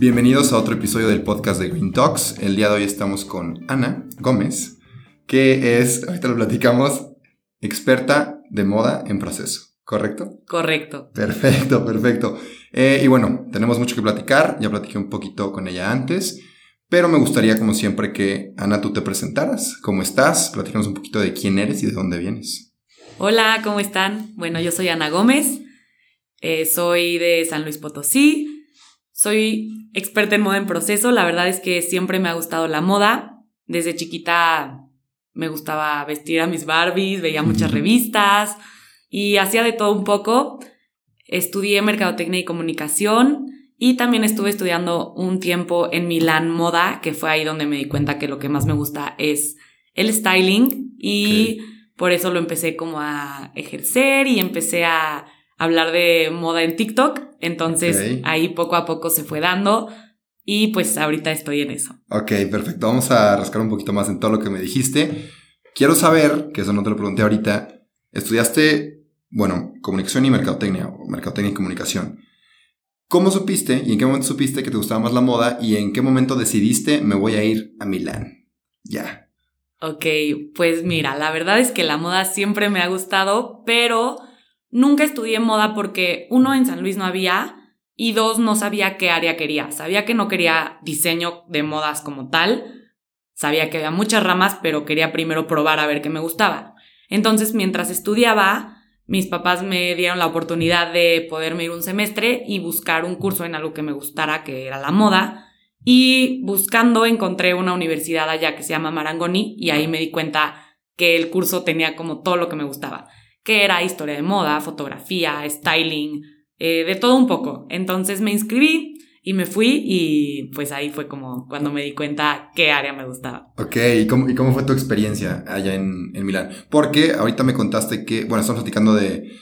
Bienvenidos a otro episodio del podcast de Green Talks. El día de hoy estamos con Ana Gómez, que es, ahorita lo platicamos, experta de moda en proceso, ¿correcto? Correcto. Perfecto, perfecto. Eh, y bueno, tenemos mucho que platicar, ya platiqué un poquito con ella antes, pero me gustaría, como siempre, que Ana, tú te presentaras. ¿Cómo estás? Platícanos un poquito de quién eres y de dónde vienes. Hola, ¿cómo están? Bueno, yo soy Ana Gómez, eh, soy de San Luis Potosí, soy experta en moda en proceso. La verdad es que siempre me ha gustado la moda. Desde chiquita me gustaba vestir a mis Barbies, veía muchas revistas y hacía de todo un poco. Estudié mercadotecnia y comunicación y también estuve estudiando un tiempo en Milán moda, que fue ahí donde me di cuenta que lo que más me gusta es el styling y por eso lo empecé como a ejercer y empecé a hablar de moda en TikTok. Entonces ahí poco a poco se fue dando y pues ahorita estoy en eso. Ok, perfecto. Vamos a rascar un poquito más en todo lo que me dijiste. Quiero saber, que eso no te lo pregunté ahorita, estudiaste, bueno, comunicación y mercadotecnia, o mercadotecnia y comunicación. ¿Cómo supiste y en qué momento supiste que te gustaba más la moda y en qué momento decidiste me voy a ir a Milán? Ya. Ok, pues mira, la verdad es que la moda siempre me ha gustado, pero Nunca estudié moda porque uno en San Luis no había y dos no sabía qué área quería. Sabía que no quería diseño de modas como tal. Sabía que había muchas ramas, pero quería primero probar a ver qué me gustaba. Entonces, mientras estudiaba, mis papás me dieron la oportunidad de poderme ir un semestre y buscar un curso en algo que me gustara, que era la moda. Y buscando encontré una universidad allá que se llama Marangoni y ahí me di cuenta que el curso tenía como todo lo que me gustaba que era historia de moda, fotografía, styling, eh, de todo un poco. Entonces me inscribí y me fui y pues ahí fue como cuando me di cuenta qué área me gustaba. Ok, ¿y cómo, y cómo fue tu experiencia allá en, en, Milán? Porque ahorita me contaste que, bueno, estamos platicando de,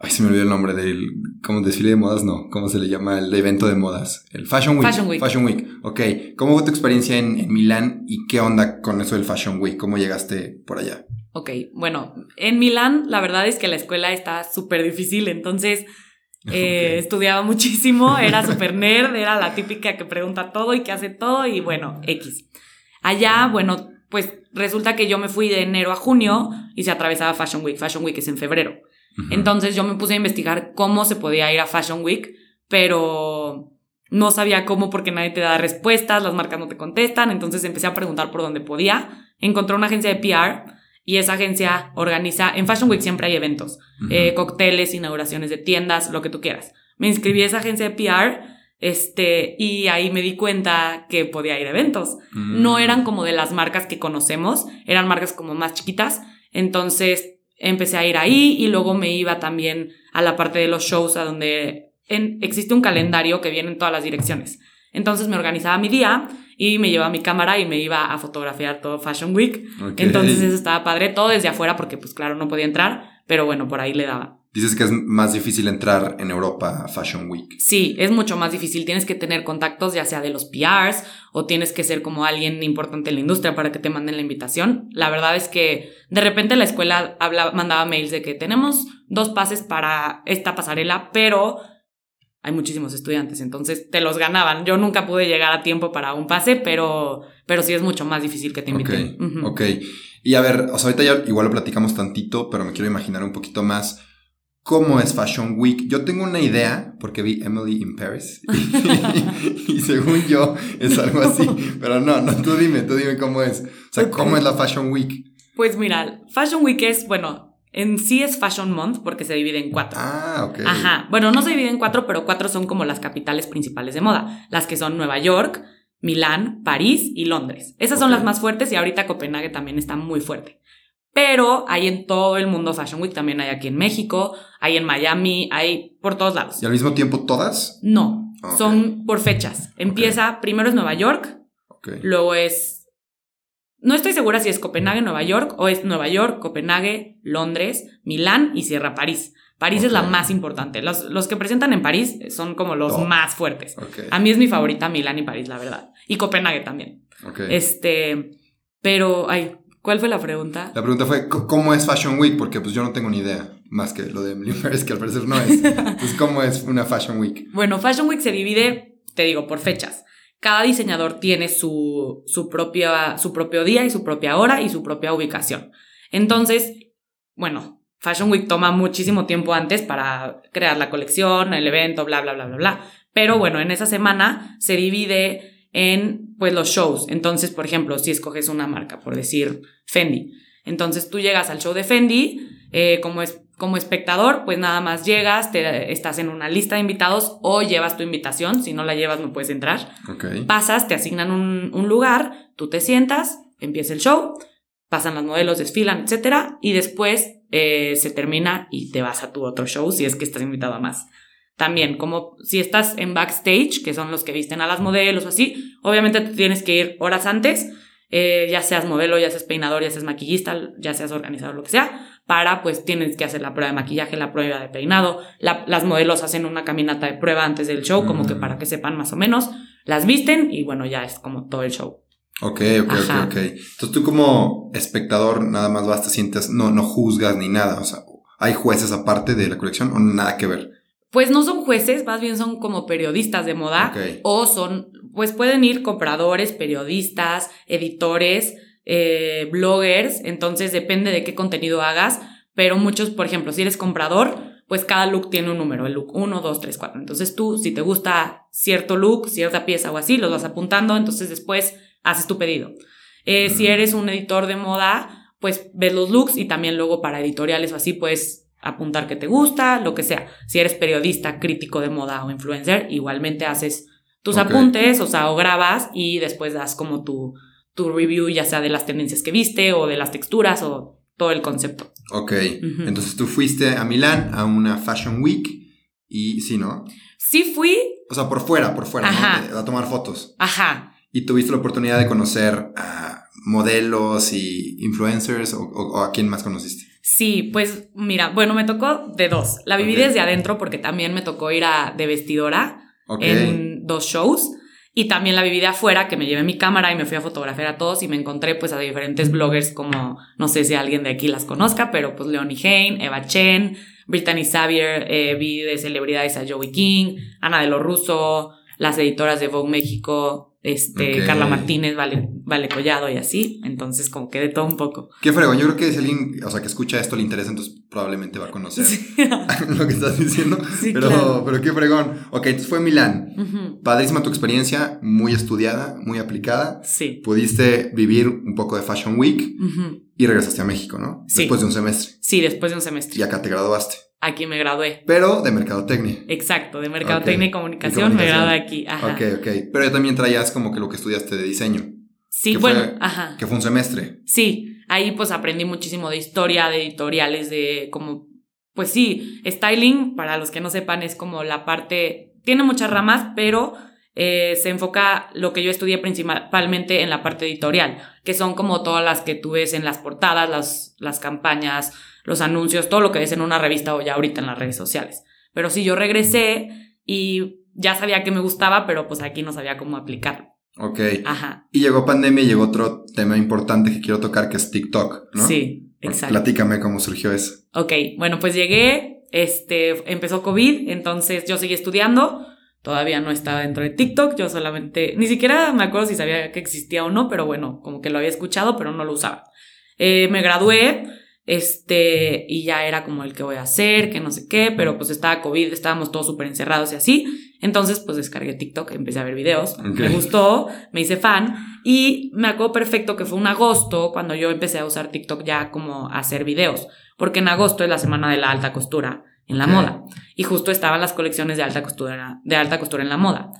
ay, se me olvidó el nombre del, ¿cómo desfile de modas? No, ¿cómo se le llama? El evento de modas, el Fashion Week. Fashion Week. Fashion Week, ok. ¿Cómo fue tu experiencia en, en Milán y qué onda con eso del Fashion Week? ¿Cómo llegaste por allá? Ok, bueno, en Milán la verdad es que la escuela está súper difícil, entonces eh, estudiaba muchísimo, era súper nerd, era la típica que pregunta todo y que hace todo y bueno, X. Allá, bueno, pues resulta que yo me fui de enero a junio y se atravesaba Fashion Week. Fashion Week es en febrero. Entonces yo me puse a investigar cómo se podía ir a Fashion Week, pero no sabía cómo porque nadie te da respuestas, las marcas no te contestan, entonces empecé a preguntar por dónde podía. Encontré una agencia de PR y esa agencia organiza, en Fashion Week siempre hay eventos, eh, cócteles, inauguraciones de tiendas, lo que tú quieras. Me inscribí a esa agencia de PR este, y ahí me di cuenta que podía ir a eventos. No mm. eran como de las marcas que conocemos, eran marcas como más chiquitas. Entonces empecé a ir ahí y luego me iba también a la parte de los shows a donde existe un calendario que viene en todas las direcciones. Entonces me organizaba mi día y me llevaba mi cámara y me iba a fotografiar todo Fashion Week. Entonces eso estaba padre, todo desde afuera porque pues claro, no podía entrar, pero bueno, por ahí le daba. Dices que es más difícil entrar en Europa a Fashion Week. Sí, es mucho más difícil. Tienes que tener contactos ya sea de los PRs o tienes que ser como alguien importante en la industria para que te manden la invitación. La verdad es que de repente la escuela hablaba, mandaba mails de que tenemos dos pases para esta pasarela, pero hay muchísimos estudiantes, entonces te los ganaban. Yo nunca pude llegar a tiempo para un pase, pero, pero sí es mucho más difícil que te inviten. Ok, ok. Y a ver, o sea, ahorita ya igual lo platicamos tantito, pero me quiero imaginar un poquito más cómo es Fashion Week. Yo tengo una idea, porque vi Emily in Paris, y, según yo es algo así, pero no, no, tú dime, tú dime cómo es. O sea, ¿cómo es la Fashion Week? Pues mira, Fashion Week es, bueno, en sí es Fashion Month porque se divide en cuatro. Ah, ok. Ajá. Bueno, no se divide en cuatro, pero cuatro son como las capitales principales de moda. Las que son Nueva York, Milán, París y Londres. Esas son las más fuertes y ahorita Copenhague también está muy fuerte. Pero hay en todo el mundo Fashion Week, también hay aquí en México, hay en Miami, hay por todos lados. ¿Y al mismo tiempo todas? No. Ok. Son por fechas. Empieza, primero es Nueva York, luego es... No estoy segura si es Copenhague, Nueva York, o es Nueva York, Copenhague, Londres, Milán y cierra París. París es la más importante. Los, los que presentan en París son como los más fuertes. A mí es mi favorita Milán y París, la verdad. Y Copenhague también. Este, pero, ay, ¿cuál fue la pregunta? La pregunta fue, "C- ¿cómo es Fashion Week? Porque pues yo no tengo ni idea, más que lo de Emily Paris, que al parecer no es. Entonces, ¿cómo es una Fashion Week? Bueno, Fashion Week se divide, te digo, por fechas. Cada diseñador tiene su, su, propia, su propio día y su propia hora y su propia ubicación. Entonces, bueno, Fashion Week toma muchísimo tiempo antes para crear la colección, el evento, bla, bla, bla, bla, bla. Pero bueno, en esa semana se divide en pues los shows. Entonces, por ejemplo, si escoges una marca, por decir Fendi. Entonces tú llegas al show de Fendi, eh, como, es, como espectador, pues nada más llegas, te, estás en una lista de invitados o llevas tu invitación. Si no la llevas, no puedes entrar Ok. pasas, te asignan un, un lugar, tú te sientas, empieza el show, pasan las modelos, desfilan, etcétera, y después eh, se termina y te vas a tu otro show si es que estás invitado a más. También, como si estás en backstage, que son los que visten a las modelos o así, obviamente tú tienes que ir horas antes, eh, ya seas modelo, ya seas peinador, ya seas maquillista, ya seas organizador, lo que sea, para pues tienes que hacer la prueba de maquillaje, la prueba de peinado, la- las modelos hacen una caminata de prueba antes del show, como que Mm. para que sepan más o menos, las visten y bueno, ya es como todo el show. Ok, ok, Ajá. ok, ok. Entonces tú como espectador nada más vas, te sientes, no, no juzgas ni nada. O sea, ¿hay jueces aparte de la colección o nada que ver? Pues no son jueces, más bien son como periodistas de moda Ok. o son, pues pueden ir compradores, periodistas, editores, eh, bloggers, entonces depende de qué contenido hagas, pero muchos, por ejemplo, si eres comprador, pues cada look tiene un número, el look 1, 2, 3, 4. Entonces tú, si te gusta cierto look, cierta pieza o así, los vas apuntando, entonces después haces tu pedido. Eh, Si eres un editor de moda, pues ves los looks y también luego para editoriales o así puedes apuntar que te gusta, lo que sea. Si eres periodista, crítico de moda o influencer, igualmente haces tus apuntes, o sea, o grabas y después das como tu, tu review, ya sea de las tendencias que viste o de las texturas o todo el concepto. Ok. Entonces tú fuiste a Milán a una Fashion Week y sí, ¿no? Sí fui, O sea, por fuera, por fuera, Ajá. ¿no? A tomar fotos. ajá, Y tuviste la oportunidad de conocer a modelos y influencers o, o- o a quién más conociste. Sí, pues mira, bueno, me tocó de dos. La viví desde adentro porque también me tocó ir a de vestidora en dos shows y también la viví de afuera que me llevé mi cámara y me fui a fotografiar a todos y me encontré pues a diferentes bloggers como no sé si alguien de aquí las conozca, pero pues Leonie Hain, Eva Chen, Brittany Xavier, eh, vi de celebridades a Joey King, Ana de lo Russo, las editoras de Vogue México, este. Carla Martínez, vale, vale Collado y así, entonces como que de todo un poco. Qué fregón. Yo creo que si alguien, o sea, que escucha esto le interesa, entonces probablemente va a conocer lo que estás diciendo. Sí, pero, claro. pero qué fregón. Ok, entonces fue Milán. Padrísima tu experiencia, muy estudiada, muy aplicada. Sí. Pudiste vivir un poco de Fashion Week y regresaste a México, ¿no? Sí. Después de un semestre. Sí, después de un semestre. Y acá te graduaste. Aquí me gradué. Pero de mercadotecnia. Exacto, de Mercadotecnia y comunicación, Y me gradué aquí. Ajá. Ok, ok. Pero ya también traías como que lo que estudiaste de diseño, Sí, que fue- bueno, ajá. que fue un semestre. Sí, ahí pues aprendí muchísimo de historia, de editoriales, de como, pues sí, styling, para los que no sepan, es como la parte, tiene muchas ramas, pero eh, se enfoca lo que yo estudié principalmente en la parte editorial, que son como todas las que tú ves en las portadas, las, las campañas, los anuncios, todo lo que ves en una revista o ya ahorita en las redes sociales. Pero sí, yo regresé y ya sabía que me gustaba, pero pues aquí no sabía cómo aplicarlo. Ok. Ajá, Y llegó pandemia y llegó otro tema importante que quiero tocar, que es TikTok, ¿no? sí, exacto. Platícame cómo surgió eso. Ok, bueno, pues llegué, este, empezó COVID, entonces yo seguí estudiando, todavía no estaba dentro de TikTok, yo solamente, ni siquiera me acuerdo si sabía que existía o no, pero bueno, como que lo había escuchado, pero no lo usaba. Eh, me gradué, este, y ya era como el que voy a hacer, que no sé qué, pero pues estaba COVID, estábamos todos súper encerrados y así, entonces pues descargué TikTok, empecé a ver videos, me gustó, me hice fan, y me acuerdo perfecto que fue un agosto cuando yo empecé a usar TikTok ya como a hacer videos porque en agosto es la semana de la alta costura en la moda y justo estaban las colecciones de alta costura de alta costura en la moda.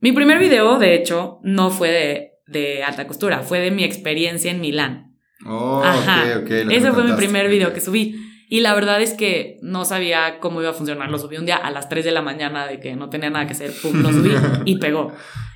Mi primer video, de hecho, no fue de, de alta costura, fue de mi experiencia en Milán. Oh, Ajá. ok, ok. Ese fue mi primer video que subí. Y la verdad es que no sabía cómo iba a funcionar. Lo subí un día a las 3 de la mañana de que no tenía nada que hacer. Pum, lo subí y pegó.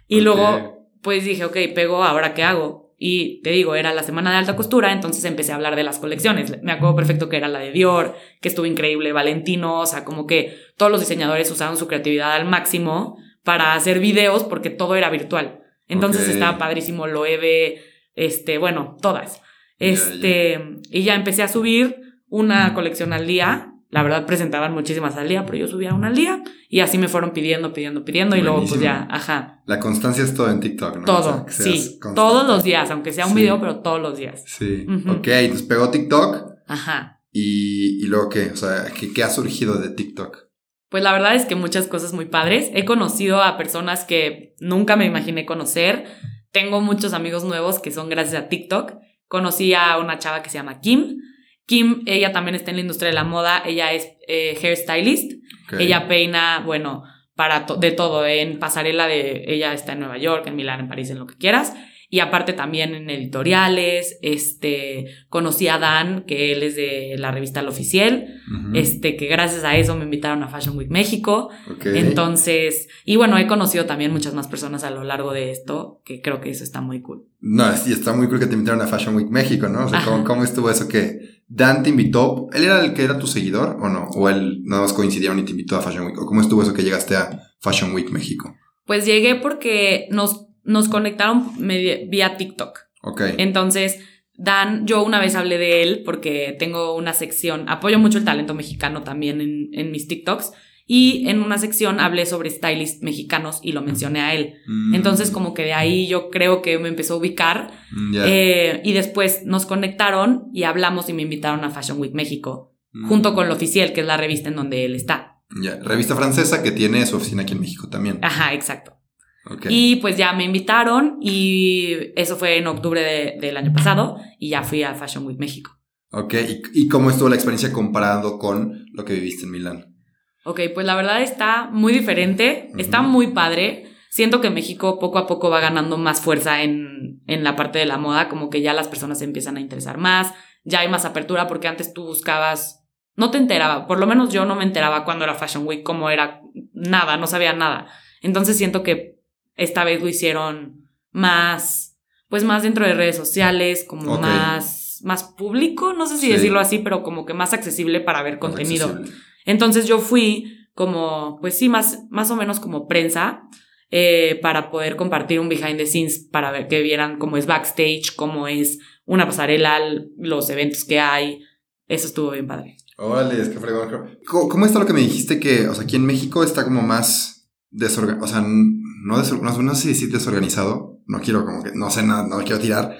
Y luego, pues dije, ok, pegó, ¿ahora qué hago? Y te digo, era la semana de alta costura, entonces empecé a hablar de las colecciones. Me acuerdo perfecto que era la de Dior, que estuvo increíble, Valentino, o sea, como que todos los diseñadores usaron su creatividad al máximo para hacer videos porque todo era virtual. Entonces estaba padrísimo Loewe, este, bueno, todas. Este, y ya empecé a subir una colección al día. La verdad presentaban muchísimas al día, pero yo subía una al día y así me fueron pidiendo, pidiendo, pidiendo y luego pues ya, ajá. La constancia es todo en TikTok, ¿no? Todo, sí. Todos los días, aunque sea un video, pero todos los días. Sí. Ok, entonces pegó TikTok. Ajá. Y, y luego qué, o sea, ¿qué, ¿qué ha surgido de TikTok? Pues la verdad es que muchas cosas muy padres. He conocido a personas que nunca me imaginé conocer. Tengo muchos amigos nuevos que son gracias a TikTok. Conocí a una chava que se llama Kim. Kim, ella también está en la industria de la moda, ella es eh, hairstylist, ella peina, bueno, para de todo, en pasarela de, ella está en Nueva York, en Milán, en París, en lo que quieras. Y aparte también en editoriales, este, conocí a Dan, que él es de la revista El Oficial, este, que gracias a eso me invitaron a Fashion Week México. Entonces, y bueno, he conocido también muchas más personas a lo largo de esto, que creo que eso está muy cool. No, sí, está muy cool que te invitaron a Fashion Week México, ¿no? O sea, ¿cómo, ¿cómo, estuvo eso que Dan te invitó? ¿Él era el que era tu seguidor o no? ¿O él nada más coincidieron y te invitó a Fashion Week? ¿O cómo estuvo eso que llegaste a Fashion Week México? Pues llegué porque nos nos conectaron vía TikTok. Ok. Entonces, Dan, yo una vez hablé de él porque tengo una sección, apoyo mucho el talento mexicano también en, mis TikToks. Y en una sección hablé sobre stylists mexicanos y lo mencioné a él. Mm. Entonces, como que de ahí yo creo que me empezó a ubicar. Mm, eh, y después nos conectaron y hablamos y me invitaron a Fashion Week México, mm. junto con lo oficial, que es la revista en donde él está. Ya, revista francesa que tiene su oficina aquí en México también. Ajá, exacto. Y pues ya me invitaron y eso fue en octubre del año pasado y ya fui a Fashion Week México. Ok, ¿Y, cómo estuvo la experiencia comparando con lo que viviste en Milán? Ok, pues la verdad está muy diferente, está muy padre. Siento que México poco a poco va ganando más fuerza en, en la parte de la moda, como que ya las personas se empiezan a interesar más, ya hay más apertura porque antes tú buscabas, no te enteraba, por lo menos yo no me enteraba cuando era Fashion Week, cómo era nada, no sabía nada. Entonces siento que esta vez lo hicieron más, pues más dentro de redes sociales, como más, más público, no sé si decirlo así, pero como que más accesible para ver contenido. Entonces yo fui como, pues sí, más, más o menos como prensa. Eh, para poder compartir un behind the scenes, para ver que vieran cómo es backstage, cómo es una pasarela, los eventos que hay. Eso estuvo bien padre. Órale, es que fregón. ¿Cómo, está lo que me dijiste que, o sea, aquí en México está como más desorganizado, o sea, no, no, sé si desorganizado, no quiero como que, no sé nada, no quiero tirar,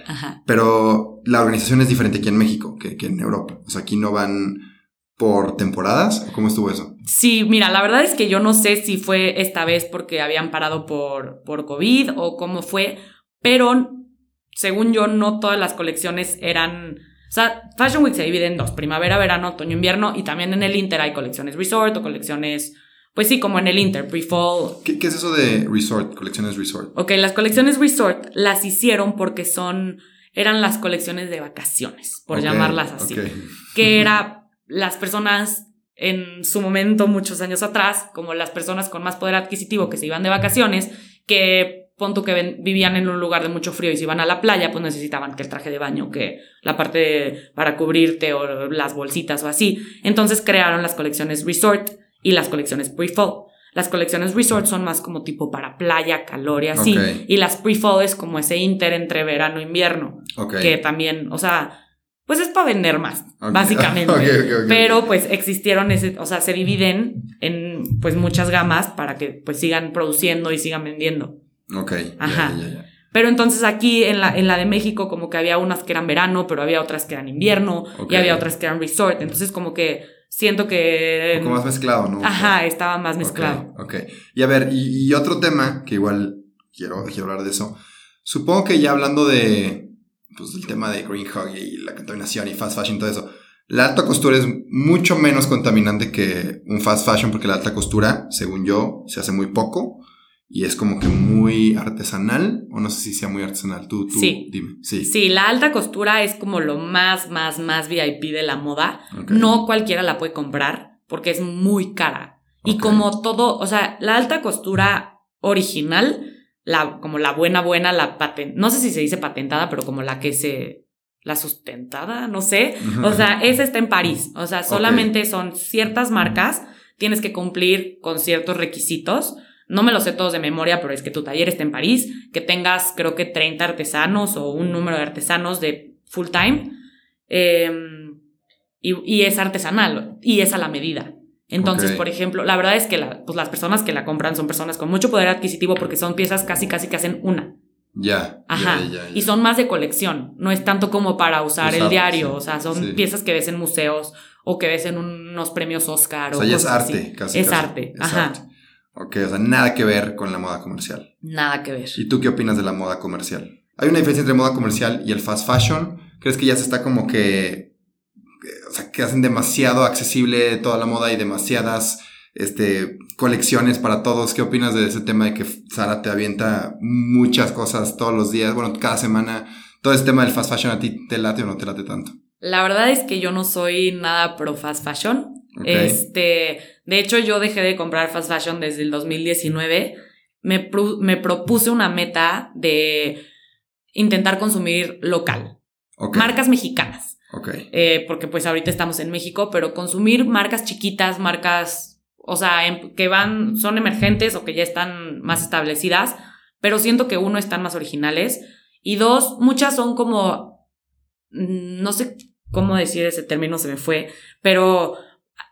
pero la organización es diferente aquí en México que, que, en Europa. O sea, aquí no van por temporadas, ¿cómo estuvo eso? Sí, mira, la verdad es que yo no sé si fue esta vez porque habían parado por, por COVID o cómo fue, pero según yo, no todas las colecciones eran... O sea, Fashion Week se divide en dos, primavera, verano, otoño, invierno, y también en el Inter hay colecciones resort o colecciones pues sí, como en el Inter, pre-fall. ¿Qué, es eso de resort, colecciones resort? Ok, las colecciones resort las hicieron porque son, eran las colecciones de vacaciones, por llamarlas así. Que era las personas en su momento, muchos años atrás, como las personas con más poder adquisitivo que se iban de vacaciones, que punto que vivían en un lugar de mucho frío y se iban a la playa, pues necesitaban que el traje de baño, que la parte para cubrirte o las bolsitas o así. Entonces crearon las colecciones resort y las colecciones pre-fall. Las colecciones resort son más como tipo para playa, calor y así. Y las pre-fall es como ese inter entre verano e invierno. Que también, o sea, pues es para vender más, básicamente. Pero pues existieron ese, o sea, se dividen en pues muchas gamas para que pues sigan produciendo y sigan vendiendo. Ok. Ajá. Pero entonces aquí en la, en la de México como que había unas que eran verano, pero había otras que eran invierno y había otras que eran resort. Entonces como que siento que... Un poco más mezclado, ¿no? Ajá, estaba más mezclado. Ok, y a ver, y, otro tema que igual quiero, quiero hablar de eso. Supongo que ya hablando de, pues, del tema de green hug y la contaminación y fast fashion y todo eso, la alta costura es mucho menos contaminante que un fast fashion porque la alta costura, según yo, se hace muy poco y es como que muy artesanal, o no sé si sea muy artesanal, tú, tú sí. dime. Sí. sí, la alta costura es como lo más, más, más VIP de la moda. No cualquiera la puede comprar porque es muy cara. Y como todo, o sea, la alta costura original, la, como la buena, buena, la patent, no sé si se dice patentada, pero como la que se, la sustentada, no sé. O sea, esa está en París. O sea, solamente son ciertas marcas, tienes que cumplir con ciertos requisitos no me lo sé todos de memoria, pero es que tu taller esté en París, que tengas creo que 30 artesanos o un número de artesanos de full time, em, y, es artesanal y es a la medida. Entonces, por ejemplo, la verdad es que pues las personas que la compran son personas con mucho poder adquisitivo porque son piezas casi, casi que hacen una. Ya. Ajá. Y son más de colección. No es tanto como para usar el diario. O sea, son piezas que ves en museos o que ves en unos premios Oscar. O, sea, es arte, casi. Es arte. Ajá. Ok, o sea, nada que ver con la moda comercial. Nada que ver. ¿Y tú qué opinas de la moda comercial? ¿Hay una diferencia entre moda comercial y el fast fashion? ¿Crees que ya se está como que... O sea, que hacen demasiado accesible toda la moda y demasiadas este, colecciones para todos? ¿Qué opinas de ese tema de que Sara te avienta muchas cosas todos los días? Bueno, cada semana. Todo ese tema del fast fashion, ¿a ti te late o no te late tanto? La verdad es que yo no soy nada pro fast fashion. Este, de hecho, yo dejé de comprar fast fashion desde el 2019. Me, me propuse una meta de intentar consumir local. Marcas mexicanas. Eh, porque pues ahorita estamos en México, pero consumir marcas chiquitas, marcas, o sea, em, que van, son emergentes o que ya están más establecidas, pero siento que uno, están más originales y dos, muchas son como, mm, no sé cómo decir ese término, se me fue, pero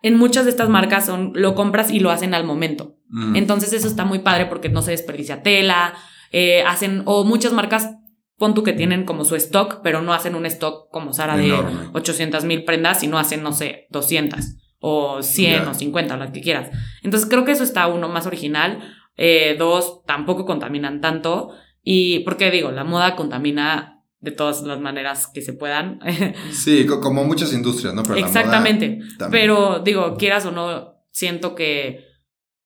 en muchas de estas marcas son lo compras y lo hacen al momento. Mm. Entonces eso está muy padre porque no se desperdicia tela, eh, hacen, o muchas marcas, pon tú que tienen como su stock, pero no hacen un stock como Sara de 800 mil prendas, sino hacen, no sé, 200 o 100 o 50 o las que quieras. Entonces creo que eso está uno más original. Eh, dos, tampoco contaminan tanto. Y porque digo, la moda contamina de todas las maneras que se puedan. Sí, como muchas industrias, ¿no? Exactamente. Pero digo, quieras o no, siento que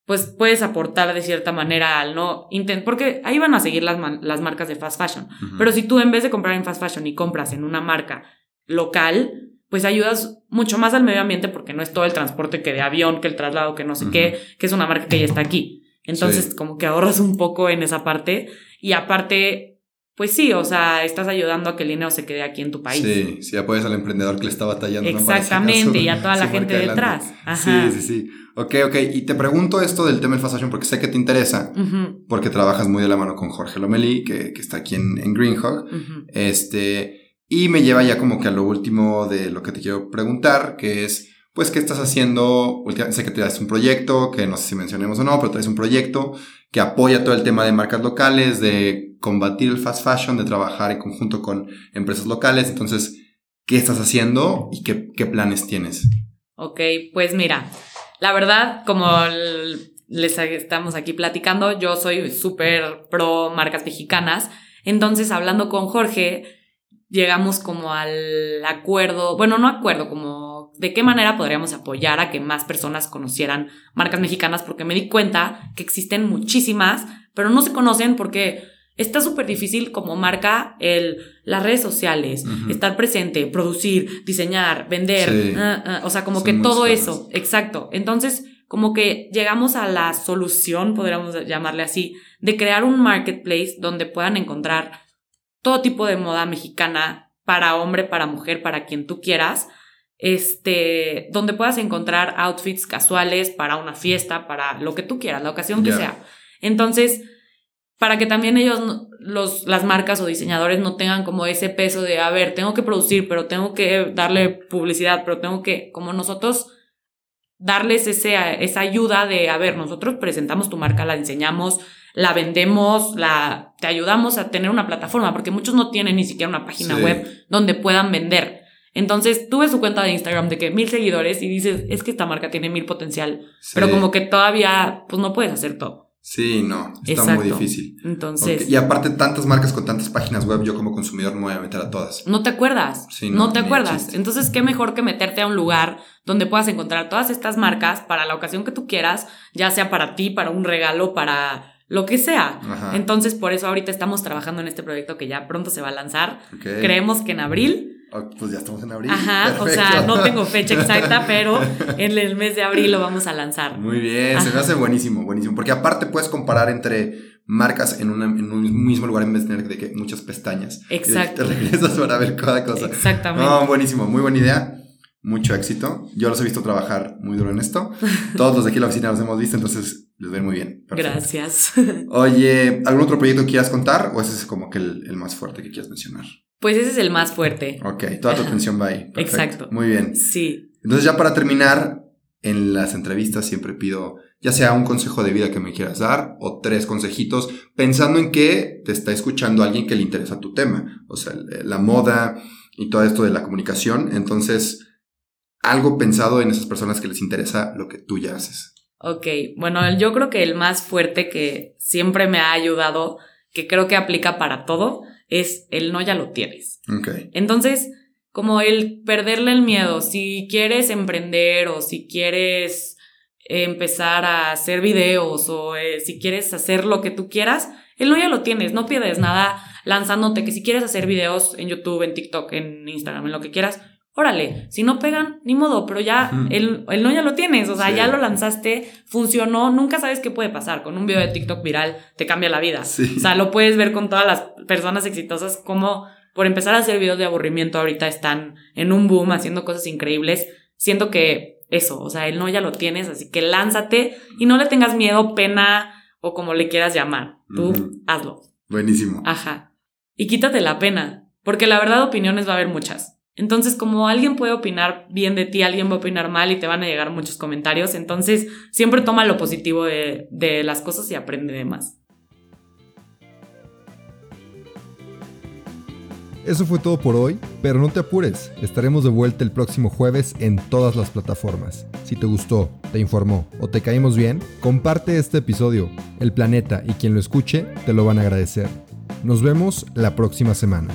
pues puedes aportar de cierta manera al no intentar, porque ahí van a seguir las, las marcas de fast fashion. Pero si tú en vez de comprar en fast fashion y compras en una marca local, pues ayudas mucho más al medio ambiente porque no es todo el transporte que de avión, que el traslado, que no sé qué, que es una marca que ya está aquí. Entonces, como que ahorras un poco en esa parte. Y aparte, pues sí, o sea, estás ayudando a que el dinero se quede aquí en tu país. Sí, sí apoyas al emprendedor que le está batallando. Exactamente, y a toda la gente detrás. Sí, sí, sí. Ok, ok. Y te pregunto esto del tema del fast fashion porque sé que te interesa, porque trabajas muy de la mano con Jorge Lomeli, que, que está aquí en, en Greenhog. Este, y me lleva ya como que a lo último de lo que te quiero preguntar, que es, pues, ¿qué estás haciendo? Sé que te das un proyecto, que no sé si mencionemos o no, pero traes un proyecto que apoya todo el tema de marcas locales, de combatir el fast fashion, de trabajar en conjunto con empresas locales. Entonces, ¿qué estás haciendo y qué, planes tienes? Ok, pues mira, la verdad, como les estamos aquí platicando, yo soy súper pro marcas mexicanas. Entonces, hablando con Jorge, llegamos como al acuerdo, bueno, no acuerdo, como de qué manera podríamos apoyar a que más personas conocieran marcas mexicanas, porque me di cuenta que existen muchísimas, pero no se conocen porque está súper difícil como marca el, las redes sociales, estar presente, producir, diseñar, vender, ah, ah, o sea, como que todo eso, exacto. Entonces, como que llegamos a la solución, podríamos llamarle así, de crear un marketplace donde puedan encontrar todo tipo de moda mexicana para hombre, para mujer, para quien tú quieras, este, donde puedas encontrar outfits casuales para una fiesta, para lo que tú quieras, la ocasión que sea. Entonces, para que también ellos, los, las marcas o diseñadores no tengan como ese peso de, a ver, tengo que producir, pero tengo que darle publicidad, pero tengo que, como nosotros, darles ese, esa ayuda de, a ver, nosotros presentamos tu marca, la diseñamos, la vendemos, la, te ayudamos a tener una plataforma, porque muchos no tienen ni siquiera una página web donde puedan vender. Entonces, tú ves su cuenta de Instagram de que mil seguidores y dices, es que esta marca tiene mil potencial, pero como que todavía, pues no puedes hacer todo. Sí, no, está muy difícil. Entonces. Y aparte, tantas marcas con tantas páginas web, yo como consumidor no me voy a meter a todas. No te acuerdas. Sí, no, no te acuerdas. Entonces, qué mejor que meterte a un lugar donde puedas encontrar todas estas marcas para la ocasión que tú quieras, ya sea para ti, para un regalo, para lo que sea. Entonces, por eso ahorita estamos trabajando en este proyecto que ya pronto se va a lanzar. Creemos que en abril. Oh, pues ya estamos en abril. Ajá, o sea, no tengo fecha exacta, pero en el mes de abril lo vamos a lanzar. Muy bien, se me hace buenísimo, buenísimo. Porque aparte puedes comparar entre marcas en, en un mismo lugar en vez de tener de que muchas pestañas. Exacto. te regresas para ver cada cosa. Exactamente. No, buenísimo, muy buena idea mucho éxito. Yo los he visto trabajar muy duro en esto. Todos los de aquí en la oficina los hemos visto, entonces les ven muy bien. Gracias. Oye, ¿algún otro proyecto que quieras contar o ese es como que el, más fuerte que quieras mencionar? Pues ese es el más fuerte. Ok, toda tu atención va ahí. Exacto. Muy bien. Sí. Entonces ya para terminar, en las entrevistas siempre pido ya sea un consejo de vida que me quieras dar o tres consejitos pensando en que te está escuchando alguien que le interesa tu tema, o sea, la moda y todo esto de la comunicación. Entonces, algo pensado en esas personas que les interesa lo que tú ya haces. Ok, bueno, yo creo que el más fuerte que siempre me ha ayudado, que creo que aplica para todo, es el no ya lo tienes. Ok. Entonces, como el perderle el miedo, si quieres emprender o si quieres empezar a hacer videos o eh, si quieres hacer lo que tú quieras, el no ya lo tienes, no pierdes nada lanzándote, que si quieres hacer videos en YouTube, en TikTok, en Instagram, en lo que quieras, órale, si no pegan, ni modo, pero ya el, no ya lo tienes, o sea, ya lo lanzaste, funcionó, nunca sabes qué puede pasar. Con un video de TikTok viral te cambia la vida. O sea, lo puedes ver con todas las personas exitosas como por empezar a hacer videos de aburrimiento ahorita están en un boom haciendo cosas increíbles. Siento que eso, o sea, el no ya lo tienes, así que lánzate y no le tengas miedo, pena o como le quieras llamar. Tú hazlo. Buenísimo. Ajá. Y quítate la pena, porque la verdad opiniones va a haber muchas. Entonces, como alguien puede opinar bien de ti, alguien va a opinar mal y te van a llegar muchos comentarios, entonces siempre toma lo positivo de, las cosas y aprende de más. Eso fue todo por hoy, pero no te apures, estaremos de vuelta el próximo jueves en todas las plataformas. Si te gustó, te informó o te caímos bien, comparte este episodio. El planeta y quien lo escuche te lo van a agradecer. Nos vemos la próxima semana.